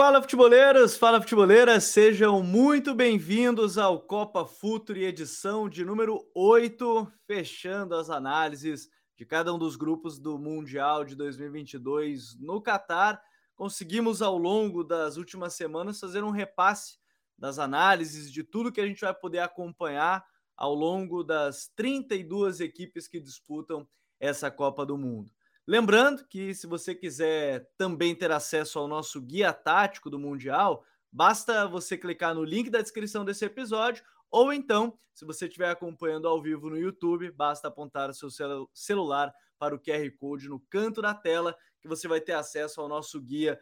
Fala futeboleiros, fala futeboleiras, sejam muito bem-vindos ao Copa Futuri edição de número 8, fechando as análises de cada um dos grupos do Mundial de 2022 no Catar. Conseguimos ao longo das últimas semanas fazer um repasse das análises de tudo que a gente vai poder acompanhar ao longo das 32 equipes que disputam essa Copa do Mundo. Lembrando que se você quiser também ter acesso ao nosso guia tático do Mundial, basta você clicar no link da descrição desse episódio ou então, se você estiver acompanhando ao vivo no YouTube, basta apontar o seu celu celular para o QR Code no canto da tela que você vai ter acesso ao nosso guia.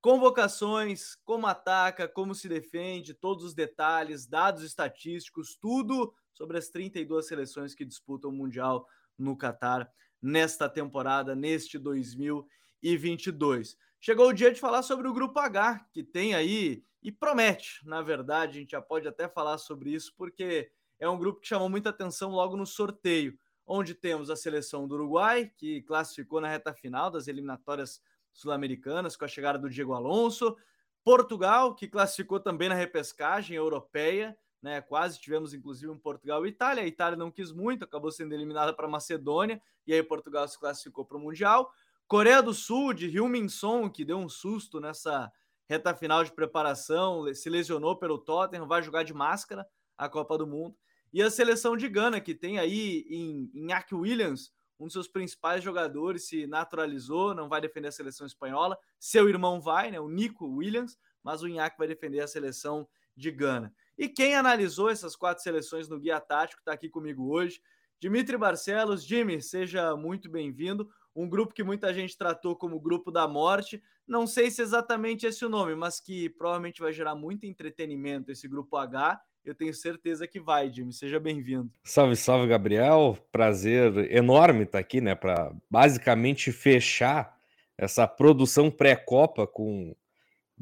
Convocações, como ataca, como se defende, todos os detalhes, dados estatísticos, tudo sobre as 32 seleções que disputam o Mundial no Catar nesta temporada, neste 2022. Chegou o dia de falar sobre o Grupo H, que tem aí e promete, na verdade, a gente já pode até falar sobre isso, porque é um grupo que chamou muita atenção logo no sorteio, onde temos a seleção do Uruguai, que classificou na reta final das eliminatórias sul-americanas com a chegada do Diego Alonso, Portugal, que classificou também na repescagem europeia, né? Quase tivemos inclusive um Portugal e Itália. A Itália não quis muito, acabou sendo eliminada para Macedônia e aí Portugal se classificou para o Mundial. Coreia do Sul de Hyun-Min Son, que deu um susto nessa reta final de preparação, se lesionou pelo Tottenham, vai jogar de máscara a Copa do Mundo. E a seleção de Gana, que tem aí em Iñaki Williams, um dos seus principais jogadores, se naturalizou, não vai defender a seleção espanhola. Seu irmão vai, né, o Nico Williams, mas o Iñaki vai defender a seleção de Gana. E quem analisou essas quatro seleções no Guia Tático está aqui comigo hoje. Dimitri Barcelos. Jimmy, seja muito bem-vindo. Um grupo que muita gente tratou como grupo da morte. Não sei se é exatamente esse o nome, mas que provavelmente vai gerar muito entretenimento esse grupo H. Eu tenho certeza que vai, Jimmy. Seja bem-vindo. Salve, salve, Gabriel. Prazer enorme estar aqui, né? Para basicamente fechar essa produção pré-copa com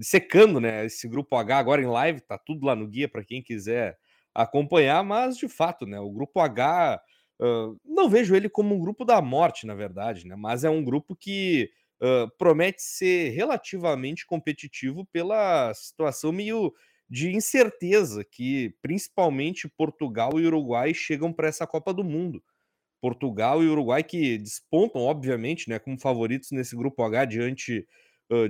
secando, né? Esse grupo H agora em live, tá tudo lá no guia para quem quiser acompanhar, mas de fato, né? O grupo H, uh, não vejo ele como um grupo da morte, na verdade, né? Mas é um grupo que uh, promete ser relativamente competitivo pela situação meio de incerteza que principalmente Portugal e Uruguai chegam para essa Copa do Mundo. Portugal e Uruguai que despontam, obviamente, né, como favoritos nesse grupo H diante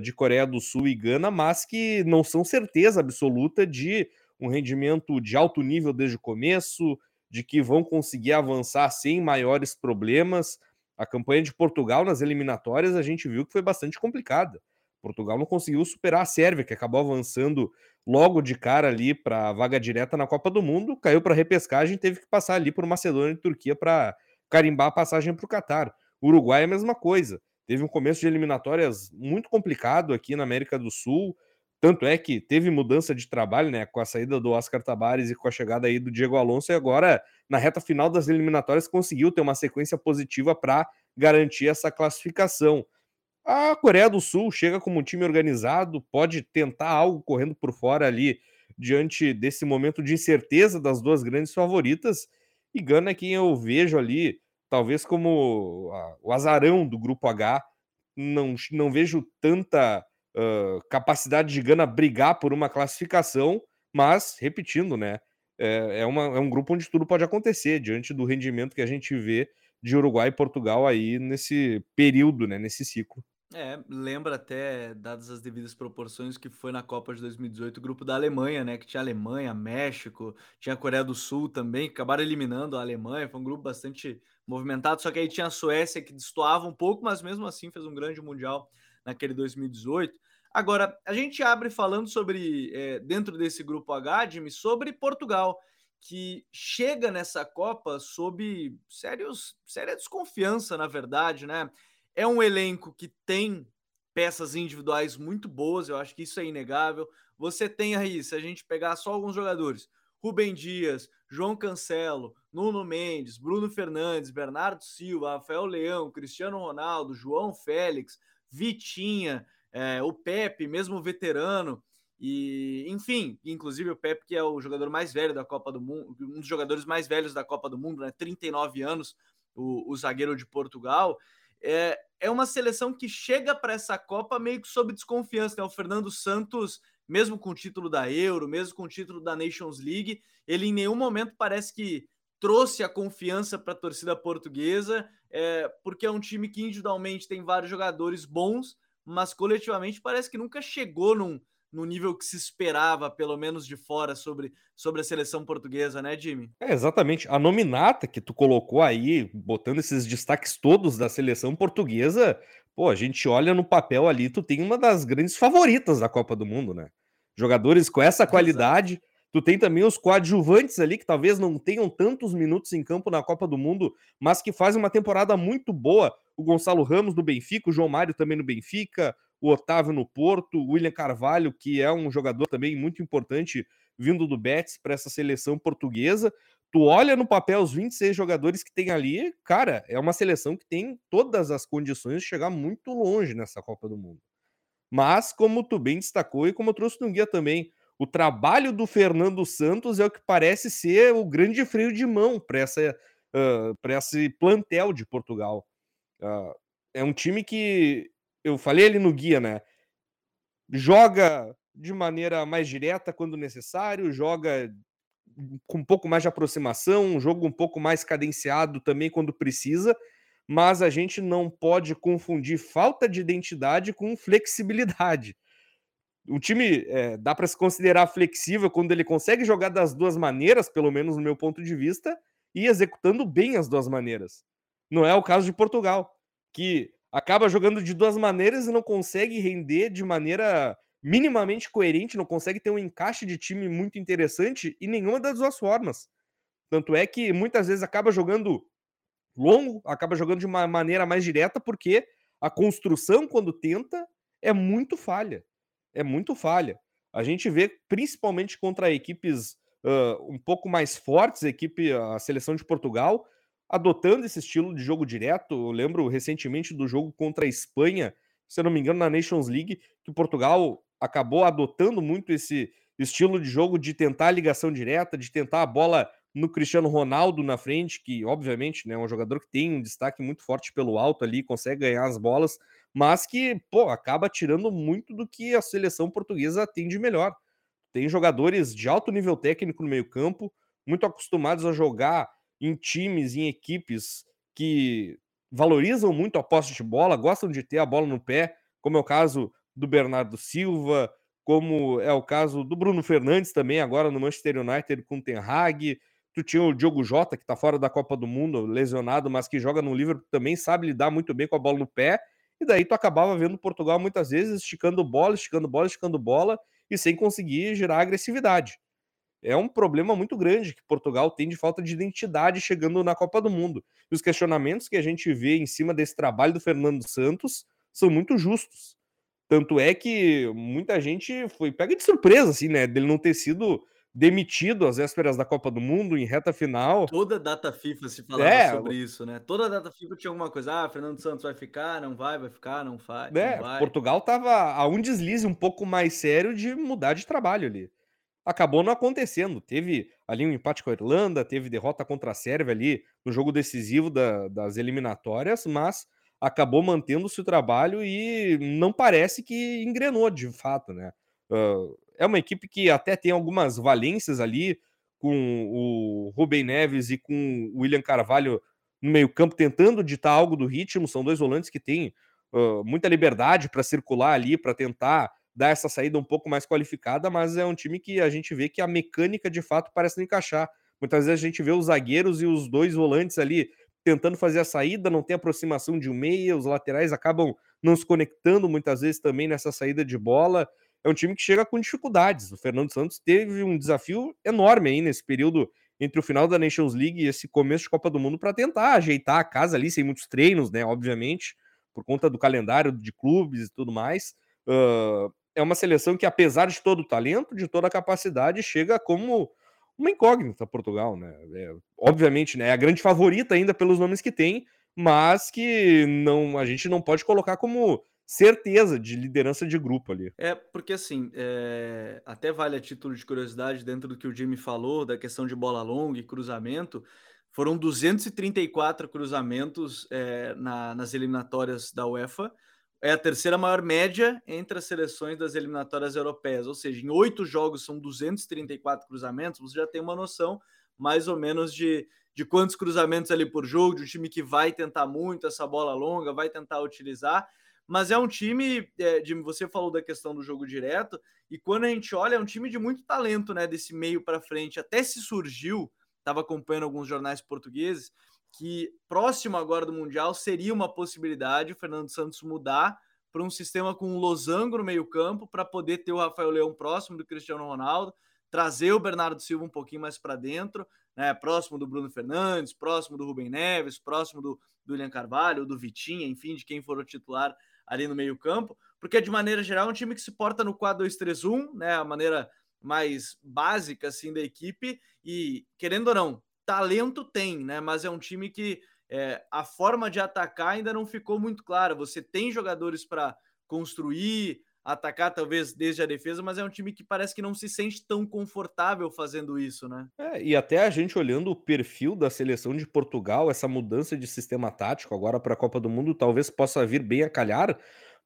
de Coreia do Sul e Gana, mas que não são certeza absoluta de um rendimento de alto nível desde o começo, de que vão conseguir avançar sem maiores problemas. A campanha de Portugal nas eliminatórias a gente viu que foi bastante complicada. Portugal não conseguiu superar a Sérvia, que acabou avançando logo de cara ali para a vaga direta na Copa do Mundo, caiu para a repescagem, teve que passar ali por Macedônia e Turquia para carimbar a passagem para o Catar. Uruguai é a mesma coisa teve um começo de eliminatórias muito complicado aqui na América do Sul. Tanto é que teve mudança de trabalho, né? Com a saída do Oscar Tabares e com a chegada aí do Diego Alonso, e agora, na reta final das eliminatórias, conseguiu ter uma sequência positiva para garantir essa classificação. A Coreia do Sul chega como um time organizado, pode tentar algo correndo por fora ali diante desse momento de incerteza das duas grandes favoritas. E Gana é quem eu vejo ali talvez como o azarão do grupo H. Não, não vejo tanta uh, capacidade de Gana brigar por uma classificação, mas, repetindo, né? É, é, uma, é um grupo onde tudo pode acontecer, diante do rendimento que a gente vê de Uruguai e Portugal aí nesse período, né, nesse ciclo. É, lembra até, dadas as devidas proporções, que foi na Copa de 2018 o grupo da Alemanha, né? Que tinha Alemanha, México, tinha Coreia do Sul também, que acabaram eliminando a Alemanha. Foi um grupo bastante movimentado, só que aí tinha a Suécia que destoava um pouco, mas mesmo assim fez um grande Mundial naquele 2018. Agora, a gente abre falando sobre, é, dentro desse grupo H, Jimmy, sobre Portugal, que chega nessa Copa sob sérios, séria desconfiança, na verdade, né? É um elenco que tem peças individuais muito boas, eu acho que isso é inegável. Você tem aí, se a gente pegar só alguns jogadores, Rubem Dias, João Cancelo, Nuno Mendes, Bruno Fernandes, Bernardo Silva, Rafael Leão, Cristiano Ronaldo, João Félix, Vitinha, é, o Pepe, mesmo veterano, e enfim, inclusive o Pepe, que é o jogador mais velho da Copa do Mundo, um dos jogadores mais velhos da Copa do Mundo, né? 39 anos, o, o zagueiro de Portugal é, é uma seleção que chega para essa Copa meio que sob desconfiança. Né? O Fernando Santos, mesmo com o título da Euro, mesmo com o título da Nations League, ele em nenhum momento parece que trouxe a confiança para a torcida portuguesa, é, porque é um time que individualmente tem vários jogadores bons, mas coletivamente parece que nunca chegou num, no nível que se esperava, pelo menos de fora, sobre, sobre a seleção portuguesa, né, Jimmy? É, exatamente. A nominata que tu colocou aí, botando esses destaques todos da seleção portuguesa, pô, a gente olha no papel ali, tu tem uma das grandes favoritas da Copa do Mundo, né? Jogadores com essa qualidade. Exato. Tu tem também os coadjuvantes ali, que talvez não tenham tantos minutos em campo na Copa do Mundo, mas que fazem uma temporada muito boa. O Gonçalo Ramos no Benfica, o João Mário também no Benfica, o Otávio no Porto, o William Carvalho, que é um jogador também muito importante vindo do Betis para essa seleção portuguesa. Tu olha no papel os 26 jogadores que tem ali, cara, é uma seleção que tem todas as condições de chegar muito longe nessa Copa do Mundo. Mas, como tu bem destacou e como eu trouxe no guia também, o trabalho do Fernando Santos é o que parece ser o grande freio de mão para essa uh, para esse plantel de Portugal. Uh, é um time que eu falei ali no guia, né? Joga de maneira mais direta quando necessário, joga com um pouco mais de aproximação, um jogo um pouco mais cadenciado também quando precisa, mas a gente não pode confundir falta de identidade com flexibilidade. O time é, dá para se considerar flexível quando ele consegue jogar das duas maneiras, pelo menos no meu ponto de vista, e executando bem as duas maneiras. Não é o caso de Portugal, que acaba jogando de duas maneiras e não consegue render de maneira minimamente coerente, não consegue ter um encaixe de time muito interessante em nenhuma das duas formas. Tanto é que muitas vezes acaba jogando longo, acaba jogando de uma maneira mais direta, porque a construção, quando tenta, é muito falha. É muito falha. A gente vê, principalmente contra equipes uh, um pouco mais fortes, a equipe, a seleção de Portugal, adotando esse estilo de jogo direto. Eu lembro recentemente do jogo contra a Espanha, se eu não me engano, na Nations League, que Portugal acabou adotando muito esse estilo de jogo de tentar a ligação direta, de tentar a bola no Cristiano Ronaldo na frente, que obviamente né, é um jogador que tem um destaque muito forte pelo alto ali, consegue ganhar as bolas, mas que pô, acaba tirando muito do que a seleção portuguesa tem de melhor. Tem jogadores de alto nível técnico no meio-campo, muito acostumados a jogar em times, em equipes que valorizam muito a posse de bola, gostam de ter a bola no pé, como é o caso do Bernardo Silva, como é o caso do Bruno Fernandes também, agora no Manchester United com o Ten Hag. Tu tinha o Diogo Jota, que está fora da Copa do Mundo, lesionado, mas que joga no Liverpool também, sabe lidar muito bem com a bola no pé. E daí tu acabava vendo Portugal muitas vezes esticando bola, esticando bola, esticando bola e sem conseguir gerar agressividade é um problema muito grande que Portugal tem de falta de identidade chegando na Copa do Mundo. E os questionamentos que a gente vê em cima desse trabalho do Fernando Santos são muito justos. Tanto é que muita gente foi pega de surpresa, assim, né? Dele não ter sido demitido às vésperas da Copa do Mundo em reta final. Toda data FIFA se falava é, sobre isso, né? Toda data FIFA tinha alguma coisa. Ah, Fernando Santos vai ficar, não vai, vai ficar, não vai. É, não vai. Portugal tava a um deslize um pouco mais sério de mudar de trabalho ali acabou não acontecendo. Teve ali um empate com a Irlanda, teve derrota contra a Sérvia ali no jogo decisivo da, das eliminatórias, mas acabou mantendo-se o trabalho e não parece que engrenou de fato, né? Uh, é uma equipe que até tem algumas valências ali com o Rubem Neves e com o William Carvalho no meio-campo tentando ditar algo do ritmo. São dois volantes que têm uh, muita liberdade para circular ali, para tentar dar essa saída um pouco mais qualificada, mas é um time que a gente vê que a mecânica de fato parece não encaixar. Muitas vezes a gente vê os zagueiros e os dois volantes ali tentando fazer a saída, não tem aproximação de um meia, os laterais acabam não se conectando muitas vezes também nessa saída de bola. É um time que chega com dificuldades. O Fernando Santos teve um desafio enorme aí nesse período entre o final da Nations League e esse começo de Copa do Mundo para tentar ajeitar a casa ali, sem muitos treinos, né? Obviamente, por conta do calendário de clubes e tudo mais. Uh, é uma seleção que, apesar de todo o talento, de toda a capacidade, chega como uma incógnita Portugal, né? É, obviamente, né? É a grande favorita ainda pelos nomes que tem, mas que não a gente não pode colocar como certeza de liderança de grupo ali. É, porque assim, é... até vale a título de curiosidade, dentro do que o Jimmy falou, da questão de bola longa e cruzamento, Foram 234 cruzamentos é, na, nas eliminatórias da UEFA. É a terceira maior média entre as seleções das eliminatórias europeias. Ou seja, em oito jogos são 234 cruzamentos. Você já tem uma noção mais ou menos de, de quantos cruzamentos ali por jogo, de um time que vai tentar muito essa bola longa, vai tentar utilizar. Mas é um time, é, de, você falou da questão do jogo direto, e quando a gente olha, é um time de muito talento, né? Desse meio para frente. Até se surgiu estava acompanhando alguns jornais portugueses, que próximo agora do Mundial seria uma possibilidade o Fernando Santos mudar para um sistema com um losango no meio-campo para poder ter o Rafael Leão próximo do Cristiano Ronaldo, trazer o Bernardo Silva um pouquinho mais para dentro, né, próximo do Bruno Fernandes, próximo do Rubem Neves, próximo do, do William Carvalho, do Vitinha, enfim, de quem for o titular ali no meio-campo, porque de maneira geral é um time que se porta no 4-2-3-1, né, a maneira mais básica assim da equipe e querendo ou não, talento tem, né? Mas é um time que é, a forma de atacar ainda não ficou muito clara. Você tem jogadores para construir, atacar talvez desde a defesa, mas é um time que parece que não se sente tão confortável fazendo isso, né? É, e até a gente olhando o perfil da seleção de Portugal, essa mudança de sistema tático agora para a Copa do Mundo talvez possa vir bem a calhar,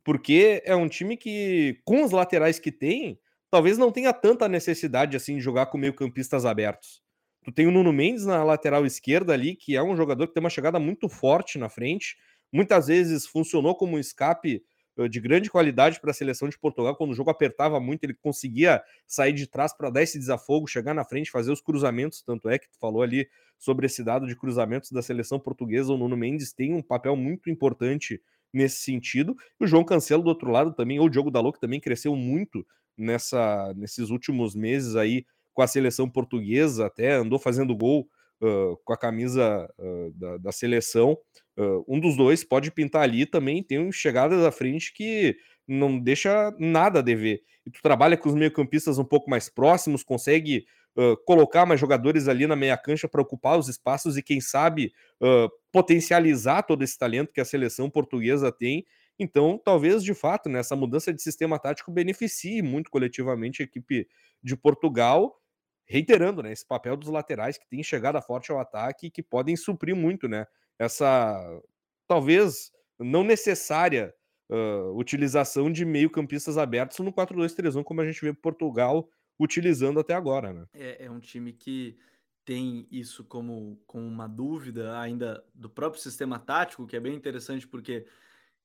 porque é um time que, com os laterais que tem, talvez não tenha tanta necessidade assim de jogar com meio-campistas abertos. Tu tem o Nuno Mendes na lateral esquerda ali, que é um jogador que tem uma chegada muito forte na frente. Muitas vezes funcionou como um escape de grande qualidade para a seleção de Portugal. Quando o jogo apertava muito, ele conseguia sair de trás para dar esse desafogo, chegar na frente, fazer os cruzamentos. Tanto é que tu falou ali sobre esse dado de cruzamentos da seleção portuguesa. O Nuno Mendes tem um papel muito importante nesse sentido. E o João Cancelo, do outro lado, também, ou o Diogo Dalot, que também cresceu muito nessa, nesses últimos meses aí com a seleção portuguesa, até andou fazendo gol uh, com a camisa uh, da, da, seleção. Uh, um dos dois pode pintar ali também, tem uma chegada da frente que não deixa nada a dever. E tu trabalha com os meio-campistas um pouco mais próximos, consegue colocar mais jogadores ali na meia cancha para ocupar os espaços e, quem sabe, potencializar todo esse talento que a seleção portuguesa tem então, talvez de fato, né, mudança de sistema tático beneficie muito coletivamente a equipe de Portugal, reiterando né, esse papel dos laterais que tem chegada forte ao ataque e que podem suprir muito né, essa talvez não necessária uh, utilização de meio-campistas abertos no 4-2-3-1, como a gente vê Portugal utilizando até agora. Né? É, é um time que tem isso como, como uma dúvida ainda do próprio sistema tático, que é bem interessante porque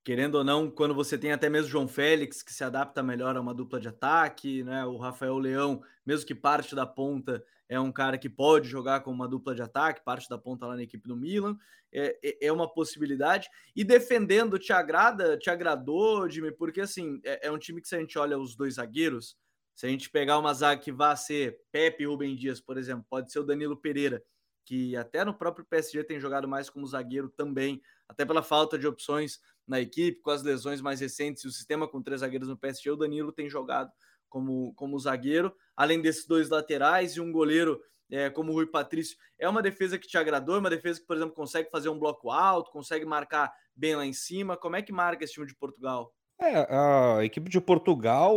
querendo ou não, quando você tem até mesmo João Félix, que se adapta melhor a uma dupla de ataque, né? O Rafael Leão, mesmo que parte da ponta, é um cara que pode jogar com uma dupla de ataque, parte da ponta lá na equipe do Milan, é, é, é uma possibilidade. E defendendo, te agrada, te agradou, Jimmy? Porque assim, é, é, um time que se a gente olha os dois zagueiros, se a gente pegar uma zaga que vá ser Pepe e Rubem Dias, por exemplo, pode ser o Danilo Pereira, que até no próprio PSG tem jogado mais como zagueiro também, até pela falta de opções na equipe, com as lesões mais recentes e o sistema com três zagueiros no PSG, o Danilo tem jogado como, como zagueiro, além desses dois laterais e um goleiro é, como o Rui Patrício. É uma defesa que te agradou, é uma defesa que, por exemplo, consegue fazer um bloco alto, consegue marcar bem lá em cima. Como é que marca esse time de Portugal? É, a equipe de Portugal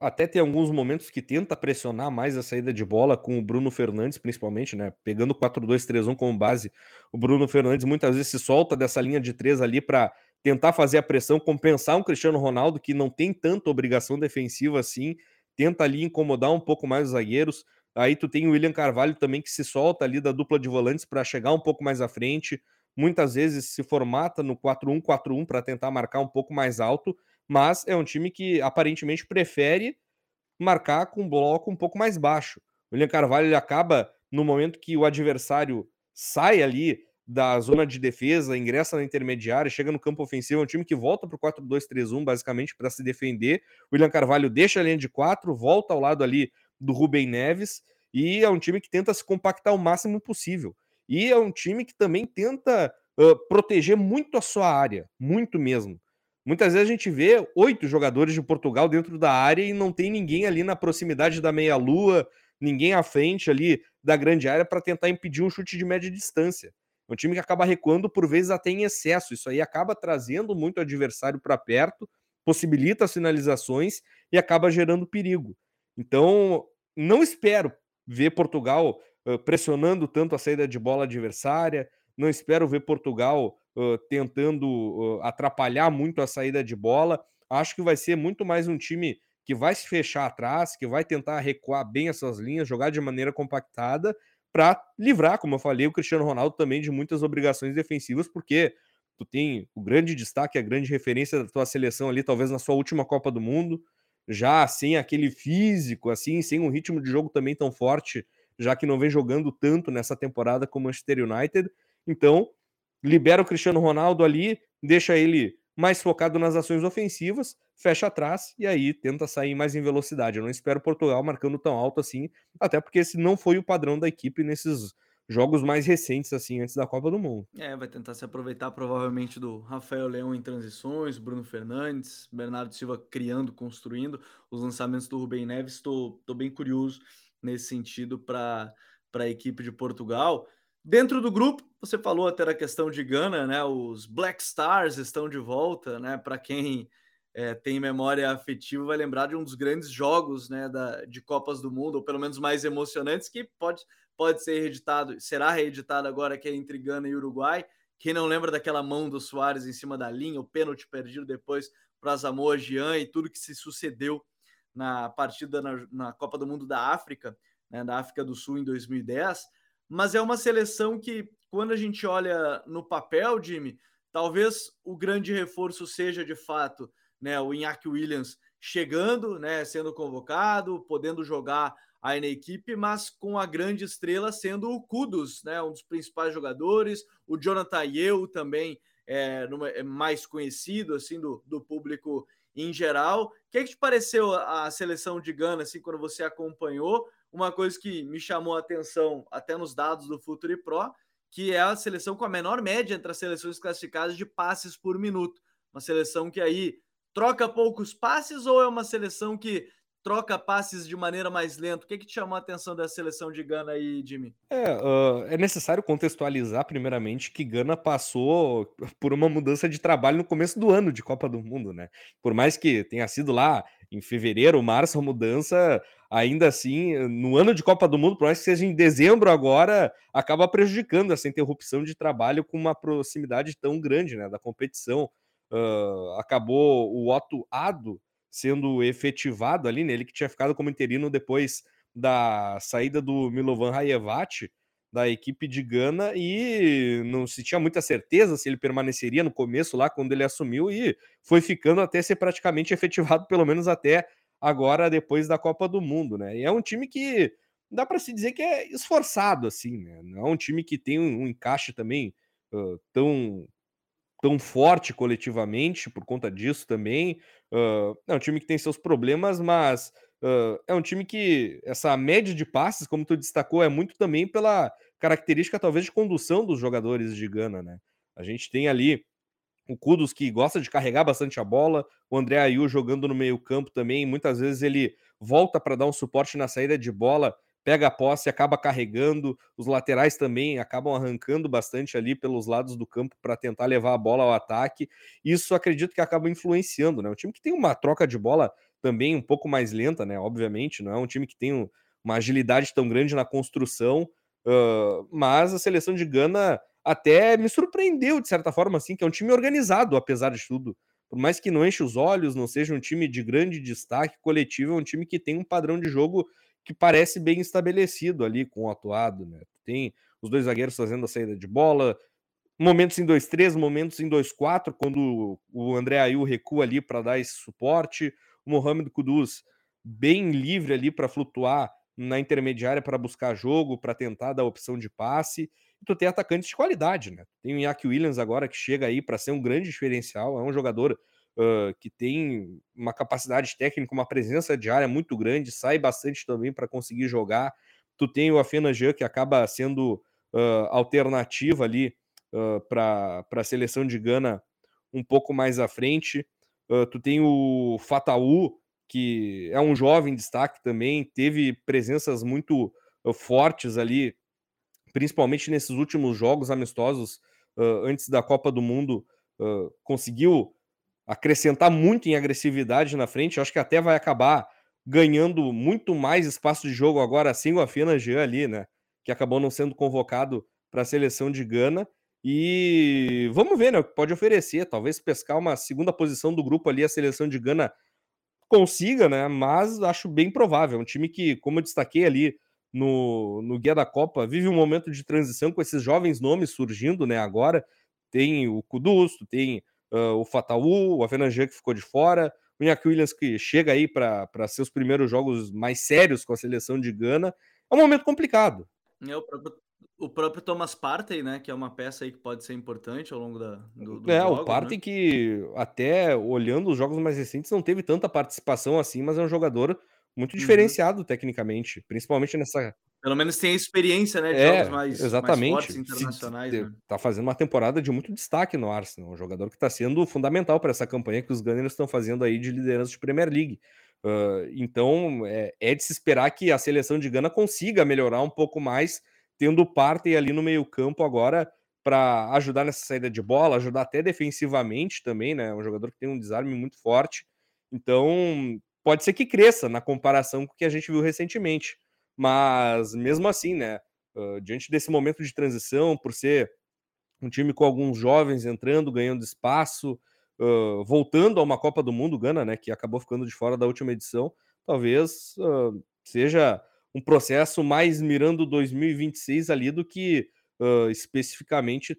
até tem alguns momentos que tenta pressionar mais a saída de bola com o Bruno Fernandes, principalmente, né? Pegando 4-2-3-1 como base, o Bruno Fernandes muitas vezes se solta dessa linha de três ali para tentar fazer a pressão, compensar um Cristiano Ronaldo que não tem tanta obrigação defensiva assim, tenta ali incomodar um pouco mais os zagueiros. Aí tu tem o William Carvalho também que se solta ali da dupla de volantes para chegar um pouco mais à frente muitas vezes se formata no 4-1-4-1 para tentar marcar um pouco mais alto, mas é um time que aparentemente prefere marcar com um bloco um pouco mais baixo. O William Carvalho ele acaba no momento que o adversário sai ali da zona de defesa, ingressa na intermediária, chega no campo ofensivo, é um time que volta para o 4-2-3-1 basicamente para se defender. O William Carvalho deixa a linha de 4, volta ao lado ali do Rubem Neves e é um time que tenta se compactar o máximo possível. E é um time que também tenta uh, proteger muito a sua área, muito mesmo. Muitas vezes a gente vê oito jogadores de Portugal dentro da área e não tem ninguém ali na proximidade da meia-lua, ninguém à frente ali da grande área para tentar impedir um chute de média distância. É um time que acaba recuando por vezes até em excesso. Isso aí acaba trazendo muito adversário para perto, possibilita as finalizações e acaba gerando perigo. Então, não espero ver Portugal pressionando tanto a saída de bola adversária. Não espero ver Portugal uh, tentando atrapalhar muito a saída de bola. Acho que vai ser muito mais um time que vai se fechar atrás, que vai tentar recuar bem essas linhas, jogar de maneira compactada para livrar, como eu falei, o Cristiano Ronaldo também de muitas obrigações defensivas, porque tu tem o grande destaque, a grande referência da tua seleção ali, talvez na sua última Copa do Mundo, já sem aquele físico, assim, sem um ritmo de jogo também tão forte, já que não vem jogando tanto nessa temporada como o Manchester United. Então, libera o Cristiano Ronaldo ali, deixa ele mais focado nas ações ofensivas, fecha atrás e aí tenta sair mais em velocidade. Eu não espero Portugal marcando tão alto assim, até porque esse não foi o padrão da equipe nesses jogos mais recentes, assim, antes da Copa do Mundo. É, vai tentar se aproveitar provavelmente do Rafael Leão em transições, Bruno Fernandes, Bernardo Silva criando, construindo os lançamentos do Rubem Neves. Estou bem curioso nesse sentido para a equipe de Portugal. Dentro do grupo, você falou até da questão de Gana, né? Os Black Stars estão de volta, né? Para quem é, tem memória afetiva, vai lembrar de um dos grandes jogos, né? Da, de Copas do Mundo, ou pelo menos mais emocionantes, que pode, pode ser reeditado, será reeditado agora, que é entre Gana e Uruguai. Quem não lembra daquela mão do Soares em cima da linha, o pênalti perdido depois para Samoa Jean e tudo que se sucedeu na partida na, na Copa do Mundo da África, né? Da África do Sul em 2010 mas é uma seleção que, quando a gente olha no papel, Jimmy, talvez o grande reforço seja de fato né, o Iñaki Williams chegando, né, sendo convocado, podendo jogar aí na equipe, mas com a grande estrela sendo o Kudos, né, um dos principais jogadores, o Jonathan Yeo também é, é mais conhecido assim do, do público em geral. O que, é que te pareceu a, seleção de Gana assim quando você acompanhou? uma coisa que me chamou a atenção até nos dados do Futuri Pro, que é a seleção com a menor média entre as seleções classificadas de passes por minuto. Uma seleção que aí troca poucos passes ou é uma seleção que troca passes de maneira mais lenta. O que, que te chamou a atenção dessa seleção de Gana aí, Jimmy? É, uh, é necessário contextualizar, primeiramente, que Gana passou por uma mudança de trabalho no começo do ano de Copa do Mundo, né? Por mais que tenha sido lá em fevereiro, março, a mudança, ainda assim, no ano de Copa do Mundo, por mais que seja em dezembro agora, acaba prejudicando essa interrupção de trabalho com uma proximidade tão grande, né, da competição. Uh, acabou o Otto Ado sendo efetivado ali, né? Ele que tinha ficado como interino depois da saída do Milovan Rayevat da equipe de Gana e não se tinha muita certeza se ele permaneceria no começo lá quando ele assumiu e foi ficando até ser praticamente efetivado pelo menos até agora depois da Copa do Mundo, né? E é um time que dá para se dizer que é esforçado assim, né? Não é um time que tem um, um encaixe também uh, tão tão forte coletivamente por conta disso também. Uh, é um time que tem seus problemas, mas uh, é um time que essa média de passes, como tu destacou, é muito também pela característica talvez de condução dos jogadores de Gana, né? A gente tem ali o Kudos que gosta de carregar bastante a bola, o André Ayu jogando no meio campo também, muitas vezes ele volta para dar um suporte na saída de bola, pega a posse, acaba carregando. Os laterais também acabam arrancando bastante ali pelos lados do campo para tentar levar a bola ao ataque. Isso acredito que acaba influenciando, né? Um time que tem uma troca de bola também um pouco mais lenta, né? Obviamente, não é um time que tem uma agilidade tão grande na construção, uh, mas a seleção de Gana até me surpreendeu de certa forma, assim, que é um time organizado, apesar de tudo. Por mais que não enche os olhos, não seja um time de grande destaque coletivo, é um time que tem um padrão de jogo que parece bem estabelecido ali com o atuado, né? Tem os dois zagueiros fazendo a saída de bola, momentos em 2-3, momentos em 2-4, quando o André Ayu recua ali para dar esse suporte, o Mohamed Kudus bem livre ali para flutuar na intermediária para buscar jogo, para tentar dar opção de passe. E tu tem atacantes de qualidade, né? Tem o Iñaki Williams agora que chega aí para ser um grande diferencial, é um jogador uh, que tem uma capacidade técnica, uma presença de área muito grande, sai bastante também para conseguir jogar. Tu tem o Afena Jean, que acaba sendo uh, alternativa ali uh, para a seleção de Gana um pouco mais à frente. Uh, tu tem o Fataú, que é um jovem destaque também, teve presenças muito fortes ali, principalmente nesses últimos jogos amistosos antes da Copa do Mundo. conseguiu acrescentar muito em agressividade na frente. Eu acho que até vai acabar ganhando muito mais espaço de jogo agora sem o Afena Jean ali, né? que acabou não sendo convocado para a seleção de Gana. E vamos ver, né? O que pode oferecer. Talvez pescar uma segunda posição do grupo ali, a seleção de Gana consiga, né? Mas acho bem provável. Um time que, como eu destaquei ali no, no Guia da Copa, vive um momento de transição com esses jovens nomes surgindo, né? Agora tem o Kudusto, tem uh, o Fataú, o Avenanjan que ficou de fora, o Iñaki Williams que chega aí para seus primeiros jogos mais sérios com a seleção de Gana. É um momento complicado. É, o próprio, o próprio Thomas Partey, né, que é uma peça aí que pode ser importante ao longo da, do, do É, jogos, o Partey né? que até olhando os jogos mais recentes não teve tanta participação assim, mas é um jogador muito uhum. diferenciado uhum. tecnicamente, principalmente nessa pelo menos tem a experiência, né, de é, jogos mais, exatamente. mais fortes internacionais. Se, né? Tá fazendo uma temporada de muito destaque no Arsenal, um jogador que está sendo fundamental para essa campanha que os Gunners estão fazendo aí de liderança de Premier League. Uh, então é, é, de se esperar que a seleção de Gana consiga melhorar um pouco mais, tendo parte ali no meio campo agora para ajudar nessa saída de bola, ajudar até defensivamente também, né? Um jogador que tem um desarme muito forte. Então pode ser que cresça na comparação com o que a gente viu recentemente. Mas mesmo assim, né? Uh, diante desse momento de transição, por ser um time com alguns jovens entrando, ganhando espaço, uh, voltando a uma Copa do Mundo, Gana, né? Que acabou ficando de fora da última edição, talvez uh, seja um processo mais mirando 2026 ali do que especificamente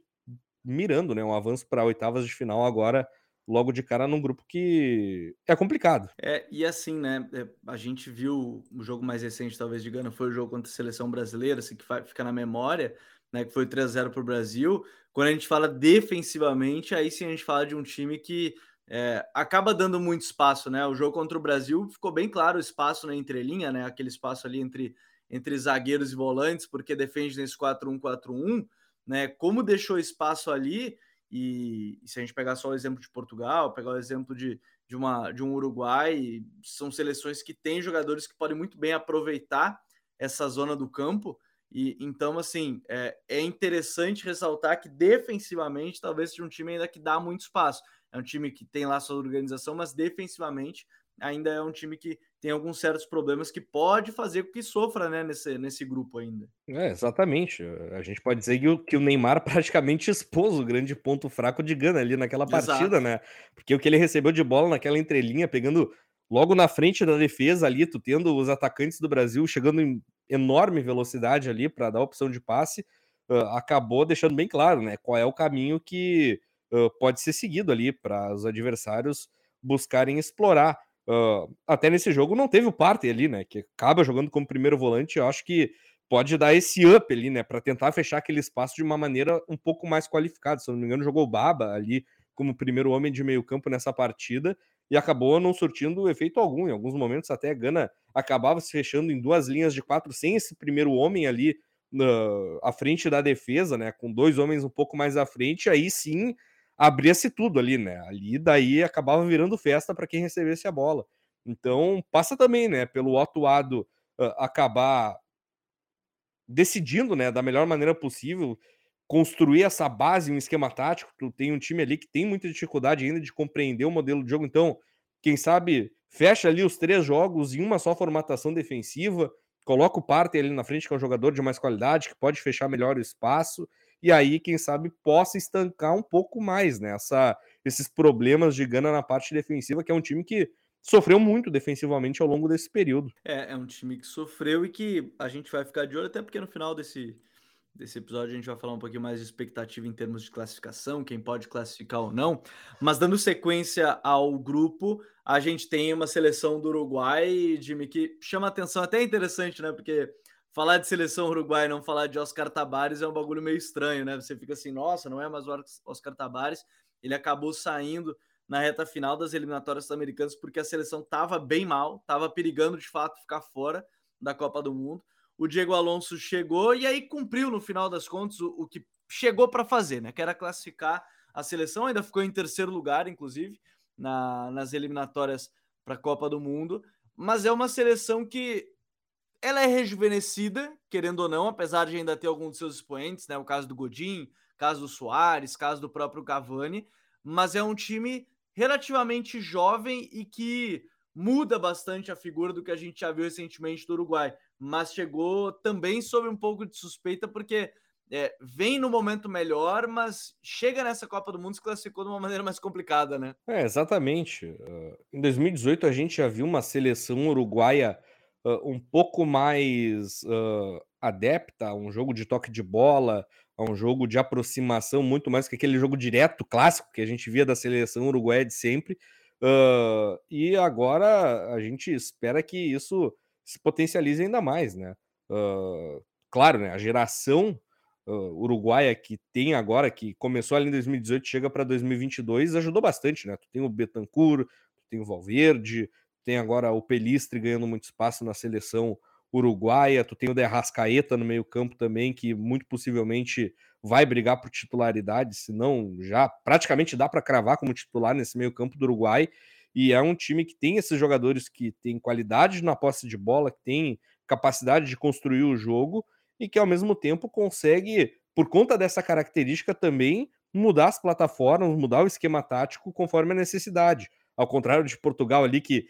mirando, né? Um avanço para oitavas de final agora logo de cara num grupo que é complicado. É, e assim, né? É, a gente viu o jogo mais recente, talvez, de Gana, foi o jogo contra a seleção brasileira, assim, que fica na memória, né? Que foi 3 a 0 para o Brasil. Quando a gente fala defensivamente, aí sim a gente fala de um time que é, acaba dando muito espaço, né? O jogo contra o Brasil ficou bem claro o espaço na entrelinha, né? Aquele espaço ali entre, entre zagueiros e volantes, porque defende nesse 4-1-4-1, né? Como deixou espaço ali e, se a gente pegar só o exemplo de Portugal, pegar o exemplo de, de, uma, de um Uruguai, são seleções que têm jogadores que podem muito bem aproveitar essa zona do campo. E então, assim, é, é interessante ressaltar que defensivamente talvez seja um time ainda que dá muito espaço. É um time que tem lá sua organização, mas defensivamente ainda é um time que tem alguns certos problemas que pode fazer com que sofra né, nesse, nesse grupo ainda. É, exatamente. A gente pode dizer que o, que o Neymar praticamente expôs o grande ponto fraco de Gana ali naquela partida, Exato. né? Porque o que ele recebeu de bola naquela entrelinha, pegando logo na frente da defesa ali, tu tendo os atacantes do Brasil chegando em enorme velocidade ali para dar opção de passe, uh, acabou deixando bem claro, né? Qual é o caminho que uh, pode ser seguido ali para os adversários buscarem explorar. Uh, até nesse jogo não teve o Partey ali, né? Que acaba jogando como primeiro volante. Eu acho que pode dar esse up ali, né? Para tentar fechar aquele espaço de uma maneira um pouco mais qualificada. Se não me engano, jogou o Baba ali como primeiro homem de meio campo nessa partida e acabou não surtindo efeito algum. Em alguns momentos, até a Gana acabava se fechando em duas linhas de quatro sem esse primeiro homem ali uh, à frente da defesa, né? Com dois homens um pouco mais à frente. Aí sim abria-se tudo ali, né? Ali daí acabava virando festa para quem recebesse a bola. Então passa também, né, pelo atuado uh, acabar decidindo, né, da melhor maneira possível construir essa base, um esquema tático. Tu tem um time ali que tem muita dificuldade ainda de compreender o modelo de jogo. Então, quem sabe fecha ali os três jogos em uma só formatação defensiva, coloca o Partey ali na frente que é um jogador de mais qualidade que pode fechar melhor o espaço e aí, quem sabe, possa estancar um pouco mais né, esses problemas de Gana na parte defensiva, que é um time que sofreu muito defensivamente ao longo desse período. É, é um time que sofreu e que a gente vai ficar de olho, até porque no final desse, desse episódio a gente vai falar um pouquinho mais de expectativa em termos de classificação, quem pode classificar ou não. Mas dando sequência ao grupo, a gente tem uma seleção do Uruguai, Jimmy, que chama atenção, até interessante, né? Porque falar de seleção uruguaia e não falar de Oscar Tabares é um bagulho meio estranho, né? Você fica assim, nossa, não é mais o Oscar Tabares. Ele acabou saindo na reta final das eliminatórias americanas porque a seleção estava bem mal, estava perigando de fato ficar fora da Copa do Mundo. O Diego Alonso chegou e aí cumpriu no final das contas o, o que chegou para fazer, né? Que era classificar a seleção, ainda ficou em terceiro lugar, inclusive, na, nas eliminatórias para a Copa do Mundo. Mas é uma seleção que ela é rejuvenescida, querendo ou não, apesar de ainda ter alguns de seus expoentes, né? O caso do Godin, caso do Soares, caso do próprio Cavani, mas é um time relativamente jovem e que muda bastante a figura do que a gente já viu recentemente do Uruguai, mas chegou também sob um pouco de suspeita, porque é, vem no momento melhor, mas chega nessa Copa do Mundo se classificou de uma maneira mais complicada, né? É, exatamente. Uh, em 2018 a gente já viu uma seleção uruguaia uh, um pouco mais uh, adepta a um jogo de toque de bola, a um jogo de aproximação, muito mais que aquele jogo direto clássico que a gente via da seleção uruguaia de sempre. Uh, e agora a gente espera que isso se potencialize ainda mais, né? Claro, né? A geração uh, uruguaia que tem agora, que começou ali em 2018, chega para 2022, ajudou bastante, né? Tu tem o Betancourt, tu tem o Valverde, tem agora o Pelistre ganhando muito espaço na seleção uruguaia, tu tem o Derrascaeta no meio-campo também, que muito possivelmente vai brigar por titularidade, se não já praticamente dá para cravar como titular nesse meio-campo do Uruguai. E é um time que tem esses jogadores que têm qualidade na posse de bola, que tem capacidade de construir o jogo e que ao mesmo tempo consegue, por conta dessa característica também, mudar as plataformas, mudar o esquema tático conforme a necessidade. Ao contrário de Portugal ali que